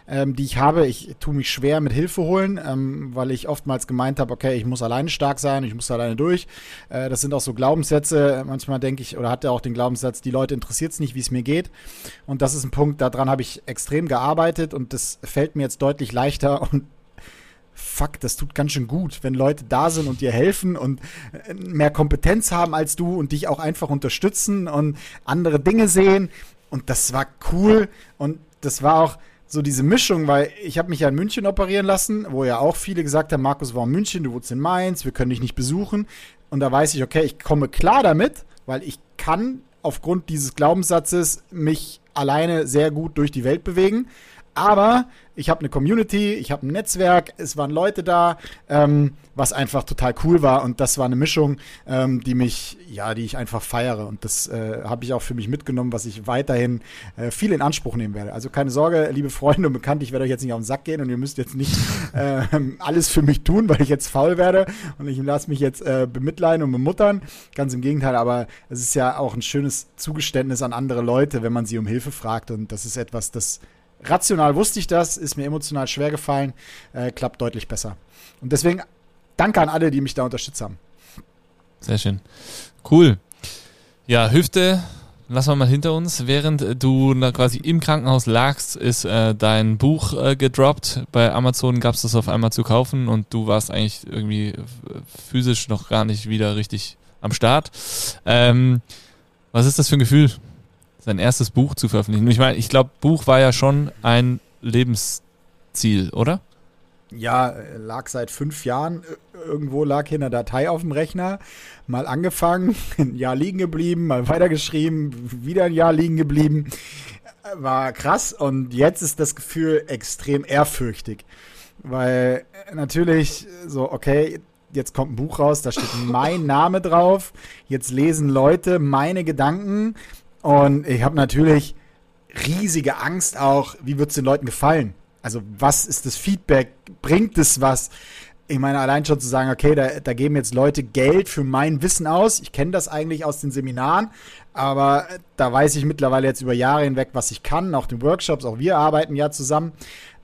ähm, die ich habe. Ich tue mich schwer mit Hilfe holen, ähm, weil ich oftmals gemeint habe, okay, ich muss alleine stark sein, ich muss alleine durch. Äh, das sind auch so Glaubenssätze. Manchmal denke ich, oder hatte auch den Glaubenssatz, die Leute interessiert es nicht, wie es mir geht. Und das ist ein Punkt, daran habe ich extrem gearbeitet und das fällt mir jetzt deutlich leichter und fuck, das tut ganz schön gut, wenn Leute da sind und dir helfen und äh, mehr Kompetenz haben als du und dich auch einfach unterstützen und andere Dinge sehen. Und das war cool und das war auch so diese Mischung, weil ich habe mich ja in München operieren lassen, wo ja auch viele gesagt haben, Markus war in München, du wohnst in Mainz, wir können dich nicht besuchen. Und da weiß ich, okay, ich komme klar damit, weil ich kann aufgrund dieses Glaubenssatzes mich alleine sehr gut durch die Welt bewegen. Aber ich habe eine Community, ich habe ein Netzwerk, es waren Leute da, ähm, was einfach total cool war und das war eine Mischung, ähm, die mich, ja, die ich einfach feiere und das äh, habe ich auch für mich mitgenommen, was ich weiterhin äh, viel in Anspruch nehmen werde. Also keine Sorge, liebe Freunde und Bekannte, ich werde euch jetzt nicht auf den Sack gehen und ihr müsst jetzt nicht äh, alles für mich tun, weil ich jetzt faul werde und ich lasse mich jetzt äh, bemitleiden und bemuttern. Ganz im Gegenteil, aber es ist ja auch ein schönes Zugeständnis an andere Leute, wenn man sie um Hilfe fragt und das ist etwas, das rational wusste ich das, ist mir emotional schwer gefallen, äh, klappt deutlich besser. Und deswegen danke an alle, die mich da unterstützt haben. Sehr schön. Cool. Ja, Hüfte, lassen wir mal hinter uns. Während du quasi im Krankenhaus lagst, ist äh, dein Buch äh, gedroppt. Bei Amazon gab es das auf einmal zu kaufen und du warst eigentlich irgendwie physisch noch gar nicht wieder richtig am Start. Ähm, was ist das für ein Gefühl, sein erstes Buch zu veröffentlichen? Ich meine, ich glaube, Buch war ja schon ein Lebensziel, oder? Ja, lag seit fünf Jahren. Irgendwo lag hier eine Datei auf dem Rechner. Mal angefangen, ein Jahr liegen geblieben, mal weitergeschrieben, wieder ein Jahr liegen geblieben. War krass und jetzt ist das Gefühl extrem ehrfürchtig. Weil natürlich so, okay, jetzt kommt ein Buch raus, da steht mein Name drauf. Jetzt lesen Leute meine Gedanken und ich habe natürlich riesige Angst auch, wie wird es den Leuten gefallen? Also was ist das Feedback? Bringt es was? Ich meine, allein schon zu sagen, okay, da, da geben jetzt Leute Geld für mein Wissen aus. Ich kenne das eigentlich aus den Seminaren, aber da weiß ich mittlerweile jetzt über Jahre hinweg, was ich kann, auch den Workshops, auch wir arbeiten ja zusammen.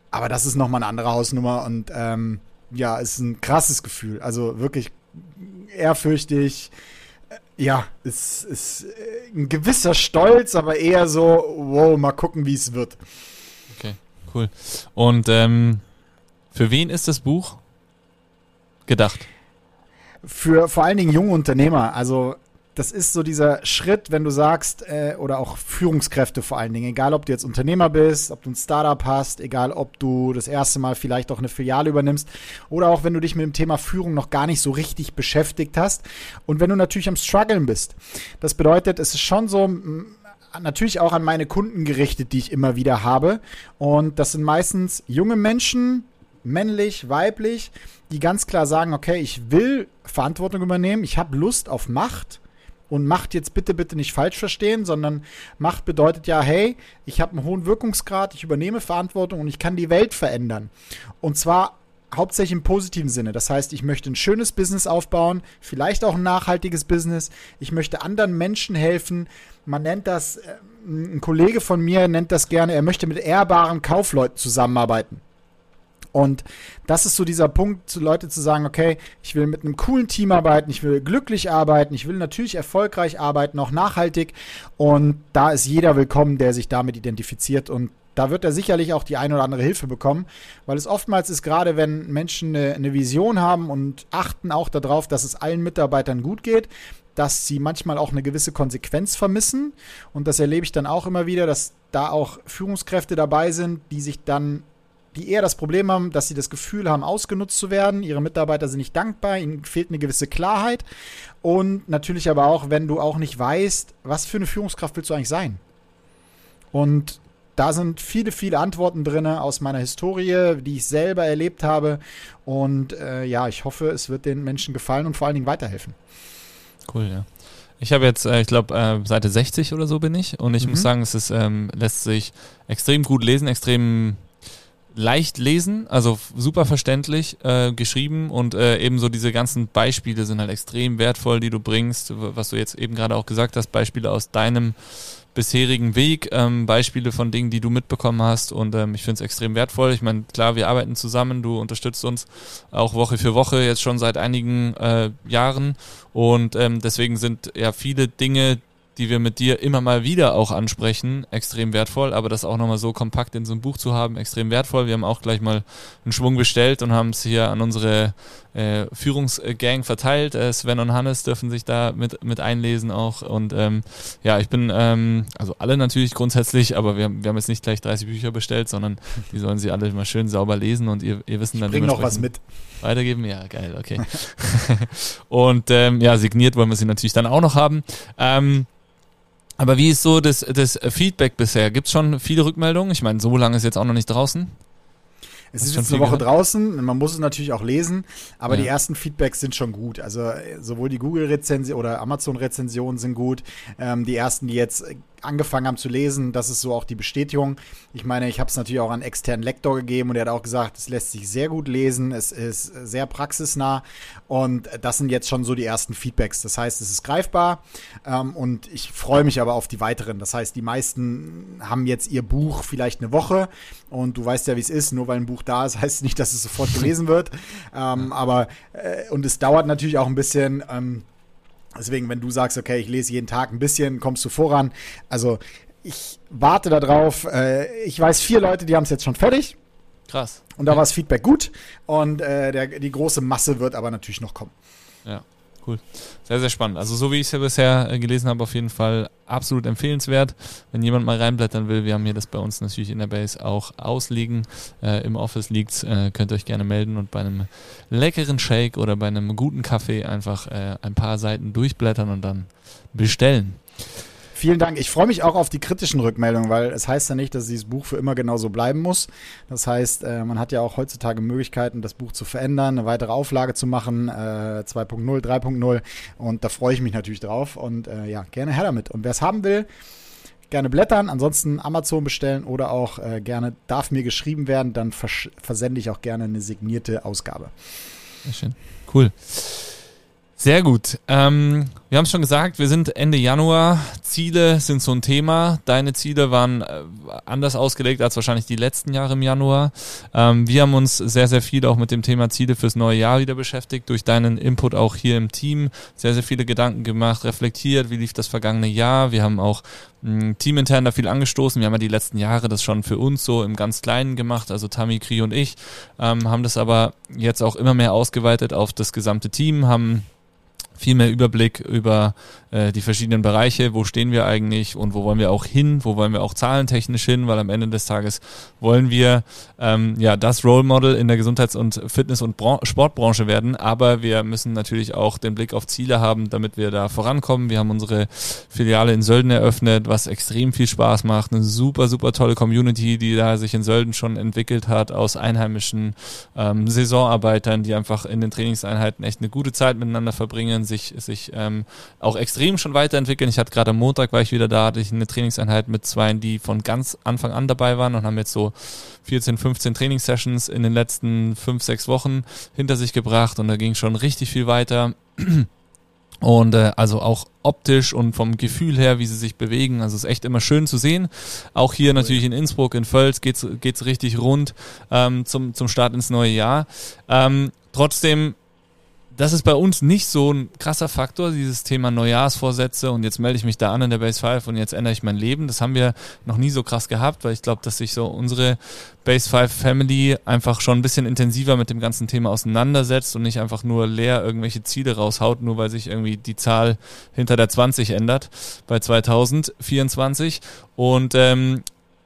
Aber das ist nochmal eine andere Hausnummer und ähm, ja, ist ein krasses Gefühl. Also wirklich ehrfürchtig. Ja, es ist ein gewisser Stolz, aber eher so, wow, mal gucken, wie es wird cool. Und ähm, für wen ist das Buch gedacht? Für vor allen Dingen junge Unternehmer. Also das ist so dieser Schritt, wenn du sagst, äh, oder auch Führungskräfte vor allen Dingen, egal ob du jetzt Unternehmer bist, ob du ein Startup hast, egal ob du das erste Mal vielleicht auch eine Filiale übernimmst oder auch wenn du dich mit dem Thema Führung noch gar nicht so richtig beschäftigt hast und wenn du natürlich am Struggeln bist. Das bedeutet, es ist schon so, natürlich auch an meine Kunden gerichtet, die ich immer wieder habe. Und das sind meistens junge Menschen, männlich, weiblich, die ganz klar sagen, okay, ich will Verantwortung übernehmen, ich habe Lust auf Macht. Und Macht jetzt bitte, bitte nicht falsch verstehen, sondern Macht bedeutet ja, hey, ich habe einen hohen Wirkungsgrad, ich übernehme Verantwortung und ich kann die Welt verändern. Und zwar hauptsächlich im positiven Sinne. Das heißt, ich möchte ein schönes Business aufbauen, vielleicht auch ein nachhaltiges Business. Ich möchte anderen Menschen helfen, man nennt das, äh, ein Kollege von mir nennt das gerne, er möchte mit ehrbaren Kaufleuten zusammenarbeiten. Und das ist so dieser Punkt, zu Leute zu sagen, okay, ich will mit einem coolen Team arbeiten, ich will glücklich arbeiten, ich will natürlich erfolgreich arbeiten, auch nachhaltig. Und da ist jeder willkommen, der sich damit identifiziert. Und da wird er sicherlich auch die eine oder andere Hilfe bekommen, weil es oftmals ist, gerade wenn Menschen eine, eine Vision haben und achten auch darauf, dass es allen Mitarbeitern gut geht, dass sie manchmal auch eine gewisse Konsequenz vermissen. Und das erlebe ich dann auch immer wieder, dass da auch Führungskräfte dabei sind, die sich dann, die eher das Problem haben, dass sie das Gefühl haben, ausgenutzt zu werden. Ihre Mitarbeiter sind nicht dankbar, ihnen fehlt eine gewisse Klarheit. Und natürlich aber auch, wenn du auch nicht weißt, was für eine Führungskraft willst du eigentlich sein. Und da sind viele, viele Antworten drin aus meiner Historie, die ich selber erlebt habe. Und äh, ja, ich hoffe, es wird den Menschen gefallen und vor allen Dingen weiterhelfen. Cool, ja. Ich habe jetzt, äh, ich glaube, äh, Seite 60 oder so bin ich und ich mhm. muss sagen, es ist, ähm, lässt sich extrem gut lesen, extrem leicht lesen, also super verständlich äh, geschrieben und äh, ebenso diese ganzen Beispiele sind halt extrem wertvoll, die du bringst, was du jetzt eben gerade auch gesagt hast, Beispiele aus deinem bisherigen Weg, ähm, Beispiele von Dingen, die du mitbekommen hast und ähm, ich finde es extrem wertvoll. Ich meine, klar, wir arbeiten zusammen, du unterstützt uns auch Woche für Woche jetzt schon seit einigen äh, Jahren und ähm, deswegen sind ja viele Dinge, die wir mit dir immer mal wieder auch ansprechen, extrem wertvoll, aber das auch nochmal so kompakt in so einem Buch zu haben, extrem wertvoll. Wir haben auch gleich mal einen Schwung bestellt und haben es hier an unsere äh, Führungsgang verteilt. Äh, Sven und Hannes dürfen sich da mit, mit einlesen auch und ähm, ja, ich bin, ähm, also alle natürlich grundsätzlich, aber wir, wir haben jetzt nicht gleich 30 Bücher bestellt, sondern die sollen sie alle mal schön sauber lesen und ihr, ihr wissen dann Bring noch was mit. Weitergeben? Ja, geil, okay. und ähm, ja, signiert wollen wir sie natürlich dann auch noch haben. Ähm, aber wie ist so das, das Feedback bisher? Gibt es schon viele Rückmeldungen? Ich meine, so lange ist jetzt auch noch nicht draußen. Es ist jetzt eine Woche gehört? draußen, man muss es natürlich auch lesen, aber ja. die ersten Feedbacks sind schon gut. Also sowohl die Google-Rezension oder Amazon-Rezensionen sind gut. Ähm, die ersten, die jetzt angefangen haben zu lesen, das ist so auch die Bestätigung. Ich meine, ich habe es natürlich auch an externen Lektor gegeben und er hat auch gesagt, es lässt sich sehr gut lesen, es ist sehr praxisnah und das sind jetzt schon so die ersten Feedbacks. Das heißt, es ist greifbar ähm, und ich freue mich aber auf die weiteren. Das heißt, die meisten haben jetzt ihr Buch vielleicht eine Woche und du weißt ja, wie es ist. Nur weil ein Buch da ist, heißt nicht, dass es sofort gelesen wird. Ähm, aber äh, und es dauert natürlich auch ein bisschen. Ähm, Deswegen, wenn du sagst, okay, ich lese jeden Tag ein bisschen, kommst du voran. Also ich warte darauf. Äh, ich weiß vier Leute, die haben es jetzt schon fertig. Krass. Und da war das Feedback gut. Und äh, der, die große Masse wird aber natürlich noch kommen. Ja, cool. Sehr, sehr spannend. Also so wie ich es ja bisher äh, gelesen habe, auf jeden Fall absolut empfehlenswert. Wenn jemand mal reinblättern will, wir haben hier das bei uns natürlich in der Base auch ausliegen. Äh, Im Office liegt äh, könnt ihr euch gerne melden und bei einem leckeren Shake oder bei einem guten Kaffee einfach äh, ein paar Seiten durchblättern und dann bestellen. Vielen Dank. Ich freue mich auch auf die kritischen Rückmeldungen, weil es heißt ja nicht, dass dieses Buch für immer genauso bleiben muss. Das heißt, äh, man hat ja auch heutzutage Möglichkeiten, das Buch zu verändern, eine weitere Auflage zu machen, 2.0, 3.0. Und da freue ich mich natürlich drauf. Und äh, ja, gerne her damit. Und wer es haben will, gerne blättern, ansonsten Amazon bestellen oder auch äh, gerne darf mir geschrieben werden, dann vers versende ich auch gerne eine signierte Ausgabe. Sehr schön. Cool. Sehr gut. Ähm, wir haben es schon gesagt, wir sind Ende Januar. Ziele sind so ein Thema. Deine Ziele waren äh, anders ausgelegt als wahrscheinlich die letzten Jahre im Januar. Ähm, wir haben uns sehr, sehr viel auch mit dem Thema Ziele fürs neue Jahr wieder beschäftigt. Durch deinen Input auch hier im Team. Sehr, sehr viele Gedanken gemacht, reflektiert. Wie lief das vergangene Jahr? Wir haben auch mh, teamintern da viel angestoßen. Wir haben ja die letzten Jahre das schon für uns so im ganz Kleinen gemacht. Also Tammy, Kri und ich ähm, haben das aber jetzt auch immer mehr ausgeweitet auf das gesamte Team, haben viel mehr Überblick über äh, die verschiedenen Bereiche, wo stehen wir eigentlich und wo wollen wir auch hin, wo wollen wir auch zahlentechnisch hin, weil am Ende des Tages wollen wir ähm, ja das Role Model in der Gesundheits- und Fitness- und Bran Sportbranche werden, aber wir müssen natürlich auch den Blick auf Ziele haben, damit wir da vorankommen. Wir haben unsere Filiale in Sölden eröffnet, was extrem viel Spaß macht, eine super, super tolle Community, die da sich in Sölden schon entwickelt hat aus einheimischen ähm, Saisonarbeitern, die einfach in den Trainingseinheiten echt eine gute Zeit miteinander verbringen, sich, sich ähm, auch extrem schon weiterentwickeln. Ich hatte gerade am Montag, war ich wieder da, hatte ich eine Trainingseinheit mit zwei, die von ganz Anfang an dabei waren und haben jetzt so 14, 15 Trainingssessions in den letzten fünf, sechs Wochen hinter sich gebracht und da ging schon richtig viel weiter. Und äh, also auch optisch und vom Gefühl her, wie sie sich bewegen. Also es ist echt immer schön zu sehen. Auch hier natürlich in Innsbruck, in Völz geht's geht's richtig rund ähm, zum, zum Start ins neue Jahr. Ähm, trotzdem das ist bei uns nicht so ein krasser Faktor, dieses Thema Neujahrsvorsätze und jetzt melde ich mich da an in der Base 5 und jetzt ändere ich mein Leben. Das haben wir noch nie so krass gehabt, weil ich glaube, dass sich so unsere Base 5 Family einfach schon ein bisschen intensiver mit dem ganzen Thema auseinandersetzt und nicht einfach nur leer irgendwelche Ziele raushaut, nur weil sich irgendwie die Zahl hinter der 20 ändert bei 2024. Und ähm,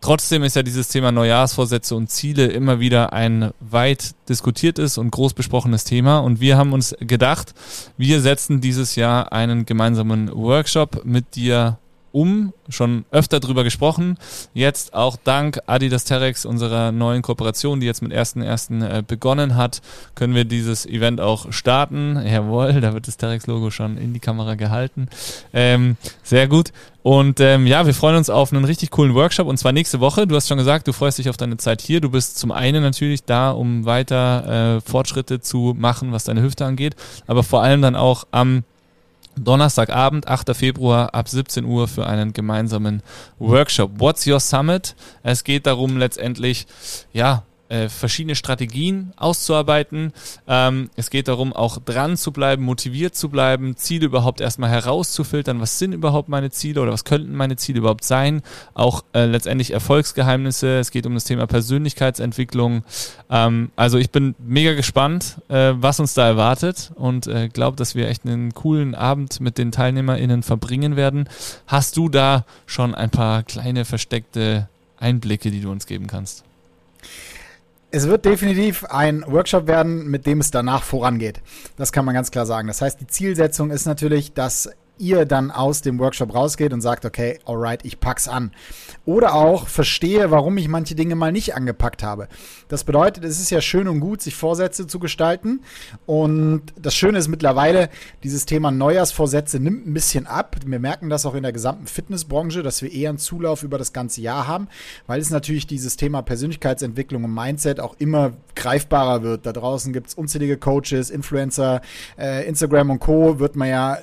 Trotzdem ist ja dieses Thema Neujahrsvorsätze und Ziele immer wieder ein weit diskutiertes und groß besprochenes Thema. Und wir haben uns gedacht, wir setzen dieses Jahr einen gemeinsamen Workshop mit dir um, schon öfter drüber gesprochen. Jetzt auch dank Adidas Terex, unserer neuen Kooperation, die jetzt mit 1.1. Äh, begonnen hat, können wir dieses Event auch starten. Jawohl, da wird das Terex-Logo schon in die Kamera gehalten. Ähm, sehr gut. Und ähm, ja, wir freuen uns auf einen richtig coolen Workshop und zwar nächste Woche. Du hast schon gesagt, du freust dich auf deine Zeit hier. Du bist zum einen natürlich da, um weiter äh, Fortschritte zu machen, was deine Hüfte angeht, aber vor allem dann auch am Donnerstagabend, 8. Februar ab 17 Uhr für einen gemeinsamen Workshop. What's Your Summit? Es geht darum letztendlich, ja, äh, verschiedene Strategien auszuarbeiten. Ähm, es geht darum, auch dran zu bleiben, motiviert zu bleiben, Ziele überhaupt erstmal herauszufiltern. Was sind überhaupt meine Ziele oder was könnten meine Ziele überhaupt sein? Auch äh, letztendlich Erfolgsgeheimnisse. Es geht um das Thema Persönlichkeitsentwicklung. Ähm, also ich bin mega gespannt, äh, was uns da erwartet und äh, glaube, dass wir echt einen coolen Abend mit den TeilnehmerInnen verbringen werden. Hast du da schon ein paar kleine versteckte Einblicke, die du uns geben kannst? Es wird definitiv ein Workshop werden, mit dem es danach vorangeht. Das kann man ganz klar sagen. Das heißt, die Zielsetzung ist natürlich, dass ihr dann aus dem Workshop rausgeht und sagt, okay, alright, ich pack's an. Oder auch verstehe, warum ich manche Dinge mal nicht angepackt habe. Das bedeutet, es ist ja schön und gut, sich Vorsätze zu gestalten. Und das Schöne ist mittlerweile, dieses Thema Neujahrsvorsätze nimmt ein bisschen ab. Wir merken das auch in der gesamten Fitnessbranche, dass wir eher einen Zulauf über das ganze Jahr haben, weil es natürlich dieses Thema Persönlichkeitsentwicklung und Mindset auch immer greifbarer wird. Da draußen gibt es unzählige Coaches, Influencer, äh, Instagram und Co. wird man ja äh,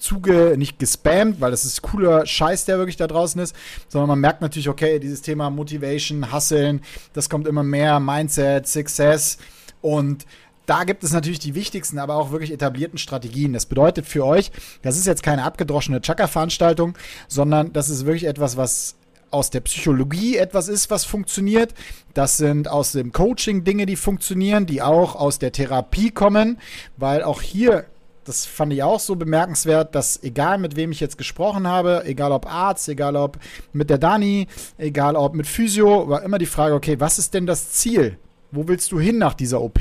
zuge, nicht gespammt, weil das ist cooler Scheiß, der wirklich da draußen ist, sondern man merkt natürlich, okay, dieses Thema Motivation, Hustlen, das kommt immer mehr, Mindset, Success und da gibt es natürlich die wichtigsten, aber auch wirklich etablierten Strategien. Das bedeutet für euch, das ist jetzt keine abgedroschene Chaka-Veranstaltung, sondern das ist wirklich etwas, was aus der Psychologie etwas ist, was funktioniert. Das sind aus dem Coaching Dinge, die funktionieren, die auch aus der Therapie kommen, weil auch hier das fand ich auch so bemerkenswert, dass egal mit wem ich jetzt gesprochen habe, egal ob Arzt, egal ob mit der Dani, egal ob mit Physio, war immer die Frage, okay, was ist denn das Ziel? Wo willst du hin nach dieser OP?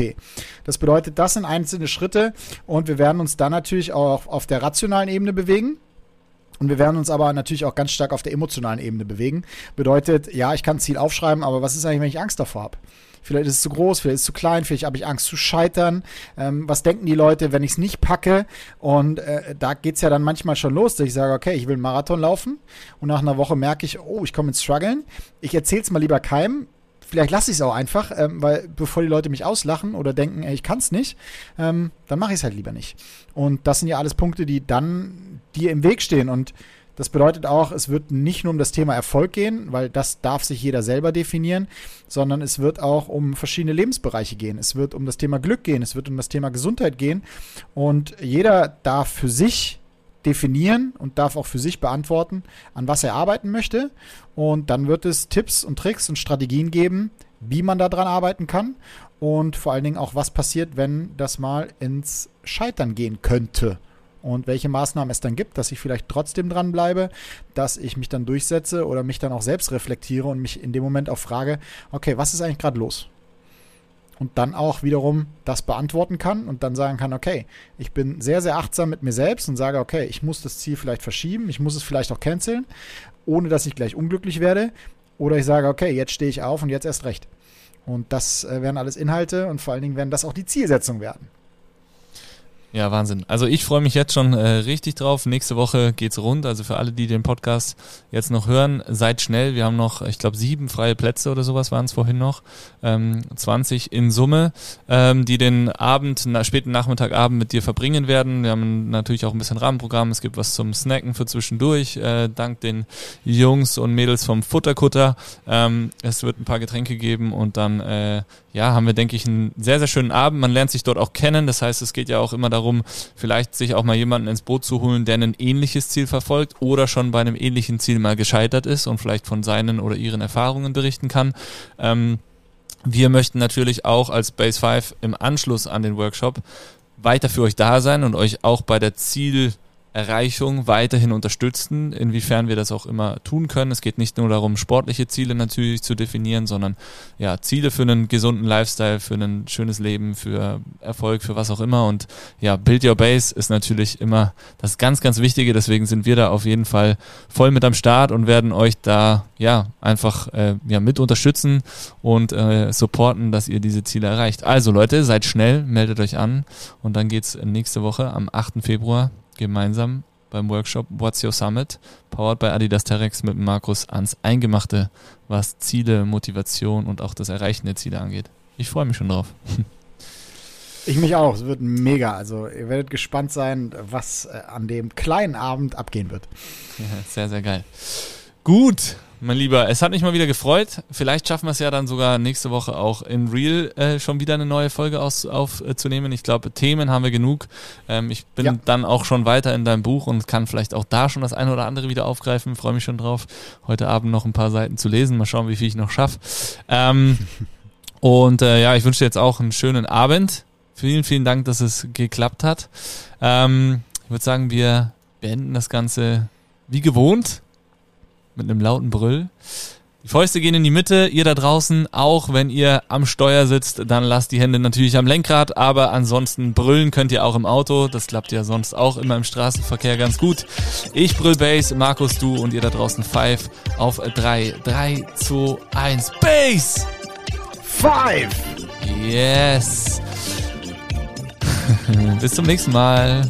Das bedeutet, das sind einzelne Schritte und wir werden uns dann natürlich auch auf der rationalen Ebene bewegen. Und wir werden uns aber natürlich auch ganz stark auf der emotionalen Ebene bewegen. Bedeutet, ja, ich kann ein Ziel aufschreiben, aber was ist eigentlich, wenn ich Angst davor habe? Vielleicht ist es zu groß, vielleicht ist es zu klein, vielleicht habe ich Angst zu scheitern. Ähm, was denken die Leute, wenn ich es nicht packe? Und äh, da geht es ja dann manchmal schon los, dass ich sage, okay, ich will einen Marathon laufen und nach einer Woche merke ich, oh, ich komme ins Struggeln. Ich erzähle es mal lieber keinem, vielleicht lasse ich es auch einfach, ähm, weil bevor die Leute mich auslachen oder denken, ey, ich kann es nicht, ähm, dann mache ich es halt lieber nicht. Und das sind ja alles Punkte, die dann dir im Weg stehen. Und das bedeutet auch, es wird nicht nur um das Thema Erfolg gehen, weil das darf sich jeder selber definieren, sondern es wird auch um verschiedene Lebensbereiche gehen. Es wird um das Thema Glück gehen, es wird um das Thema Gesundheit gehen. Und jeder darf für sich definieren und darf auch für sich beantworten, an was er arbeiten möchte. Und dann wird es Tipps und Tricks und Strategien geben, wie man daran arbeiten kann und vor allen Dingen auch, was passiert, wenn das mal ins Scheitern gehen könnte und welche Maßnahmen es dann gibt, dass ich vielleicht trotzdem dranbleibe, dass ich mich dann durchsetze oder mich dann auch selbst reflektiere und mich in dem Moment auch frage, okay, was ist eigentlich gerade los? und dann auch wiederum das beantworten kann und dann sagen kann, okay, ich bin sehr, sehr achtsam mit mir selbst und sage, okay, ich muss das Ziel vielleicht verschieben, ich muss es vielleicht auch canceln, ohne dass ich gleich unglücklich werde. Oder ich sage, okay, jetzt stehe ich auf und jetzt erst recht. Und das äh, werden alles Inhalte und vor allen Dingen werden das auch die Zielsetzungen werden. Ja, Wahnsinn. Also ich freue mich jetzt schon äh, richtig drauf. Nächste Woche geht's rund. Also für alle, die den Podcast jetzt noch hören, seid schnell. Wir haben noch, ich glaube, sieben freie Plätze oder sowas waren es vorhin noch. Ähm, 20 in Summe, ähm, die den Abend, na, späten Nachmittagabend mit dir verbringen werden. Wir haben natürlich auch ein bisschen Rahmenprogramm. Es gibt was zum Snacken für zwischendurch, äh, dank den Jungs und Mädels vom Futterkutter. Ähm, es wird ein paar Getränke geben und dann äh, ja, haben wir, denke ich, einen sehr, sehr schönen Abend. Man lernt sich dort auch kennen. Das heißt, es geht ja auch immer darum, vielleicht sich auch mal jemanden ins Boot zu holen, der ein ähnliches Ziel verfolgt oder schon bei einem ähnlichen Ziel mal gescheitert ist und vielleicht von seinen oder ihren Erfahrungen berichten kann. Ähm, wir möchten natürlich auch als Base 5 im Anschluss an den Workshop weiter für euch da sein und euch auch bei der Ziel Erreichung weiterhin unterstützen, inwiefern wir das auch immer tun können. Es geht nicht nur darum, sportliche Ziele natürlich zu definieren, sondern ja, Ziele für einen gesunden Lifestyle, für ein schönes Leben, für Erfolg, für was auch immer. Und ja, Build Your Base ist natürlich immer das ganz, ganz Wichtige. Deswegen sind wir da auf jeden Fall voll mit am Start und werden euch da ja einfach äh, ja, mit unterstützen und äh, supporten, dass ihr diese Ziele erreicht. Also Leute, seid schnell, meldet euch an und dann geht's nächste Woche am 8. Februar gemeinsam beim Workshop What's Your Summit, powered by Adidas Terex mit Markus ans Eingemachte, was Ziele, Motivation und auch das Erreichen der Ziele angeht. Ich freue mich schon drauf. Ich mich auch. Es wird mega. Also ihr werdet gespannt sein, was äh, an dem kleinen Abend abgehen wird. Ja, sehr, sehr geil. Gut, mein Lieber, es hat mich mal wieder gefreut. Vielleicht schaffen wir es ja dann sogar nächste Woche auch in Real äh, schon wieder eine neue Folge aus, aufzunehmen. Äh, ich glaube, Themen haben wir genug. Ähm, ich bin ja. dann auch schon weiter in deinem Buch und kann vielleicht auch da schon das eine oder andere wieder aufgreifen. Freue mich schon drauf, heute Abend noch ein paar Seiten zu lesen. Mal schauen, wie viel ich noch schaffe. Ähm, und äh, ja, ich wünsche dir jetzt auch einen schönen Abend. Vielen, vielen Dank, dass es geklappt hat. Ähm, ich würde sagen, wir beenden das Ganze wie gewohnt mit einem lauten Brüll. Die Fäuste gehen in die Mitte, ihr da draußen, auch wenn ihr am Steuer sitzt, dann lasst die Hände natürlich am Lenkrad, aber ansonsten brüllen könnt ihr auch im Auto, das klappt ja sonst auch immer im Straßenverkehr ganz gut. Ich brüll Bass, Markus du und ihr da draußen Five auf 3, 3, 2, 1, Bass! Five! Yes! Bis zum nächsten Mal.